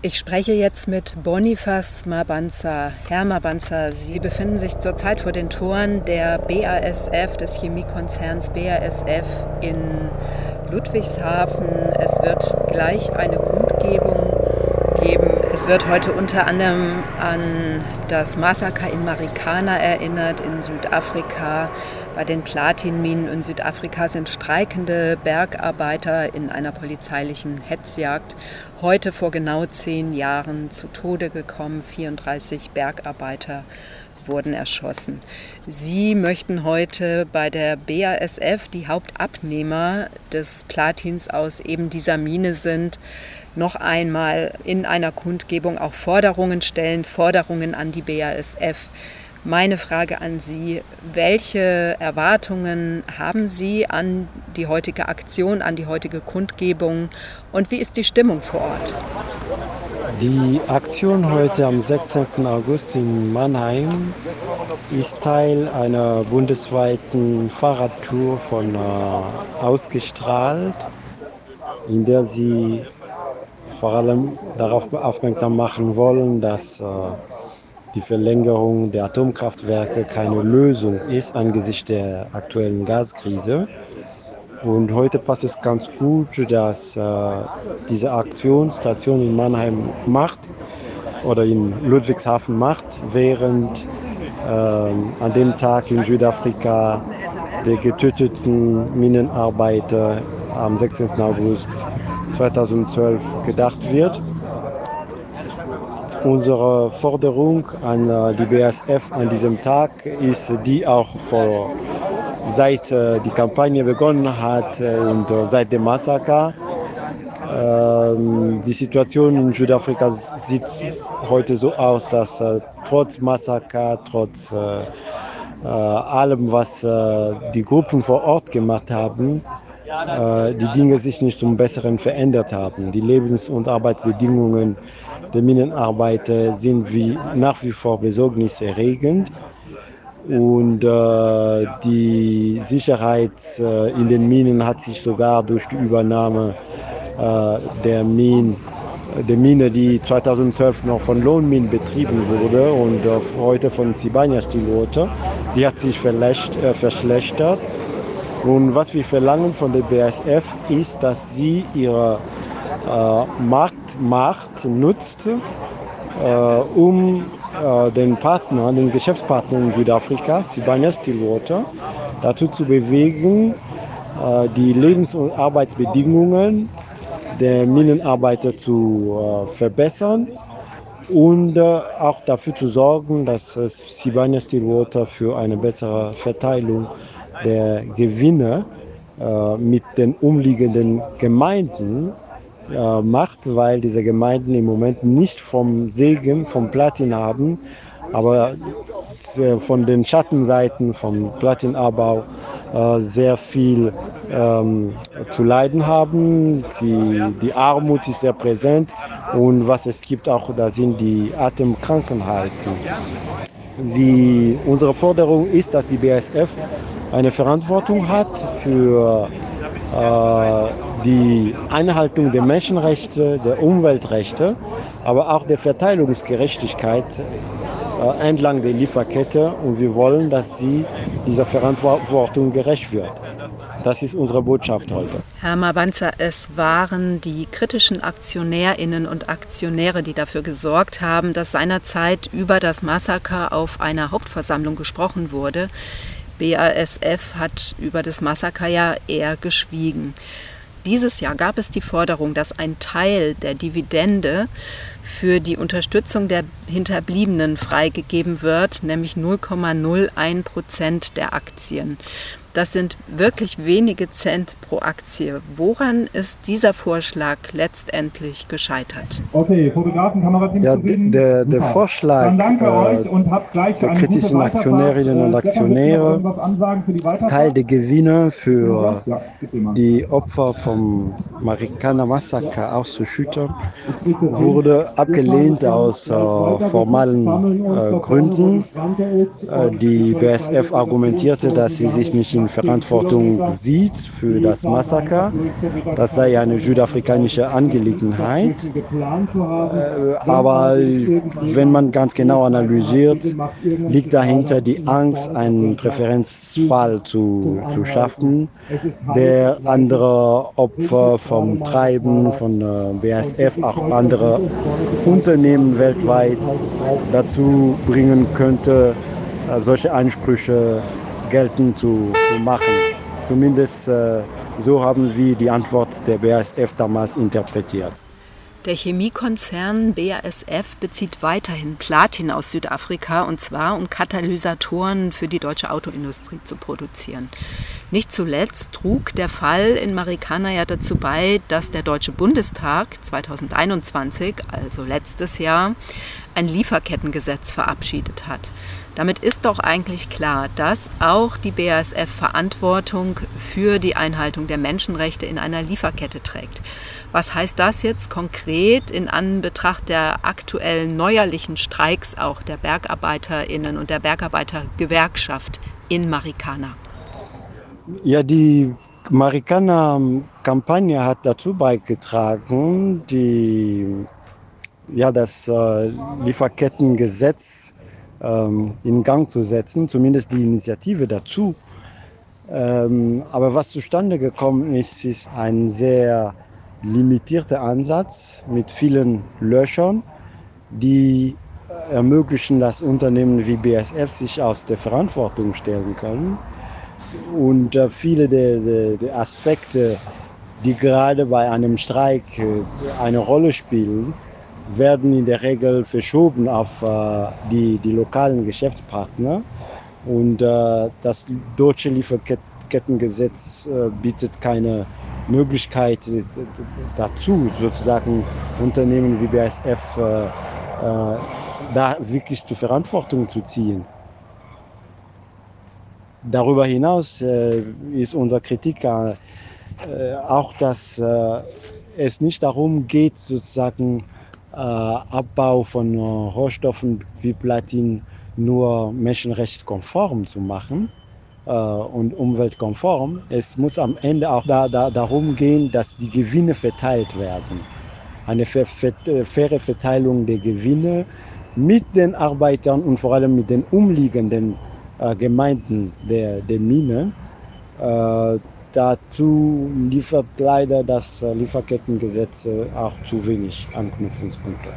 Ich spreche jetzt mit Bonifaz Mabanza. Herr Mabanza, Sie befinden sich zurzeit vor den Toren der BASF, des Chemiekonzerns BASF in Ludwigshafen. Es wird gleich eine Kundgebung geben. Es wird heute unter anderem an das Massaker in Marikana erinnert in Südafrika. Bei den Platinminen in Südafrika sind streikende Bergarbeiter in einer polizeilichen Hetzjagd heute vor genau zehn Jahren zu Tode gekommen. 34 Bergarbeiter wurden erschossen. Sie möchten heute bei der BASF, die Hauptabnehmer des Platins aus eben dieser Mine sind, noch einmal in einer Kundgebung auch Forderungen stellen, Forderungen an die BASF. Meine Frage an Sie, welche Erwartungen haben Sie an die heutige Aktion, an die heutige Kundgebung und wie ist die Stimmung vor Ort? Die Aktion heute am 16. August in Mannheim ist Teil einer bundesweiten Fahrradtour von äh, ausgestrahlt, in der sie vor allem darauf aufmerksam machen wollen, dass äh, die Verlängerung der Atomkraftwerke keine Lösung ist angesichts der aktuellen Gaskrise. Und heute passt es ganz gut, dass äh, diese Aktionsstation in Mannheim macht oder in Ludwigshafen macht, während äh, an dem Tag in Südafrika der getöteten Minenarbeiter am 16. August 2012 gedacht wird. Unsere Forderung an äh, die BASF an diesem Tag ist die auch vor seit äh, die Kampagne begonnen hat äh, und seit dem Massaker. Ähm, die Situation in Südafrika sieht heute so aus, dass trotz Massaker, trotz allem, was die Gruppen vor Ort gemacht haben, die Dinge sich nicht zum Besseren verändert haben. Die Lebens- und Arbeitsbedingungen der Minenarbeiter sind wie, nach wie vor besorgniserregend. Und äh, die Sicherheit äh, in den Minen hat sich sogar durch die Übernahme äh, der, Min, der Mine, die 2012 noch von Lohnminen betrieben wurde und äh, heute von Sibania Stillwater, sie hat sich äh, verschlechtert. Und was wir verlangen von der BASF ist, dass sie ihre äh, Marktmacht nutzt, äh, um äh, den Partner, den Geschäftspartner in Südafrika, Sibania Stillwater, dazu zu bewegen, die Lebens- und Arbeitsbedingungen der Minenarbeiter zu verbessern und auch dafür zu sorgen, dass Sibania Stillwater für eine bessere Verteilung der Gewinne mit den umliegenden Gemeinden äh, macht, weil diese Gemeinden im Moment nicht vom Segen, vom Platin haben, aber von den Schattenseiten vom Platinabbau äh, sehr viel ähm, zu leiden haben. Die, die Armut ist sehr präsent und was es gibt auch, da sind die Atemkrankheiten. Wie unsere Forderung ist, dass die BASF eine Verantwortung hat für äh, die Einhaltung der Menschenrechte, der Umweltrechte, aber auch der Verteilungsgerechtigkeit äh, entlang der Lieferkette. Und wir wollen, dass sie dieser Verantwortung gerecht wird. Das ist unsere Botschaft heute. Herr Mabanza, es waren die kritischen Aktionärinnen und Aktionäre, die dafür gesorgt haben, dass seinerzeit über das Massaker auf einer Hauptversammlung gesprochen wurde. BASF hat über das Massaker ja eher geschwiegen. Dieses Jahr gab es die Forderung, dass ein Teil der Dividende für die Unterstützung der Hinterbliebenen freigegeben wird, nämlich 0,01 Prozent der Aktien. Das sind wirklich wenige Cent pro Aktie. Woran ist dieser Vorschlag letztendlich gescheitert? Okay, Fotografen, Kamerateam. Ja, der, der Vorschlag äh, der kritischen Aktionärinnen und Aktionäre, Teil der Gewinne für die Opfer vom Marikana Massaker auszuschütten, wurde abgelehnt aus äh, formalen äh, Gründen. Äh, die BSF argumentierte, dass sie sich nicht in Verantwortung sieht für das Massaker. Das sei eine südafrikanische Angelegenheit. Äh, aber wenn man ganz genau analysiert, liegt dahinter die Angst, einen Präferenzfall zu, zu schaffen, der andere Opfer vom Treiben von äh, BASF, auch andere Unternehmen weltweit dazu bringen könnte, äh, solche Ansprüche geltend zu, zu machen. Zumindest äh, so haben sie die Antwort der BASF damals interpretiert. Der Chemiekonzern BASF bezieht weiterhin Platin aus Südafrika und zwar um Katalysatoren für die deutsche Autoindustrie zu produzieren. Nicht zuletzt trug der Fall in Marikana ja dazu bei, dass der Deutsche Bundestag 2021, also letztes Jahr, ein Lieferkettengesetz verabschiedet hat. Damit ist doch eigentlich klar, dass auch die BASF Verantwortung für die Einhaltung der Menschenrechte in einer Lieferkette trägt. Was heißt das jetzt konkret in Anbetracht der aktuellen neuerlichen Streiks auch der Bergarbeiterinnen und der Bergarbeitergewerkschaft in Marikana? Ja, die Marikana-Kampagne hat dazu beigetragen, die, ja, das äh, Lieferkettengesetz ähm, in Gang zu setzen, zumindest die Initiative dazu. Ähm, aber was zustande gekommen ist, ist ein sehr limitierter Ansatz mit vielen Löchern, die ermöglichen, dass Unternehmen wie BSF sich aus der Verantwortung stellen können. Und äh, viele der, der, der, Aspekte, die gerade bei einem Streik äh, eine Rolle spielen, werden in der Regel verschoben auf äh, die, die lokalen Geschäftspartner. Und äh, das deutsche Lieferkettengesetz äh, bietet keine Möglichkeit dazu, sozusagen Unternehmen wie BASF da wirklich zur Verantwortung zu ziehen. Darüber hinaus ist unsere Kritik auch, dass es nicht darum geht, sozusagen Abbau von Rohstoffen wie Platin nur menschenrechtskonform zu machen, äh, und umweltkonform. Es muss am Ende auch da, da, darum gehen, dass die Gewinne verteilt werden. Eine äh, faire Verteilung der Gewinne mit den Arbeitern und vor allem mit den umliegenden äh, Gemeinden der, der Mine. Äh, dazu liefert leider das Lieferkettengesetz auch zu wenig Anknüpfungspunkte.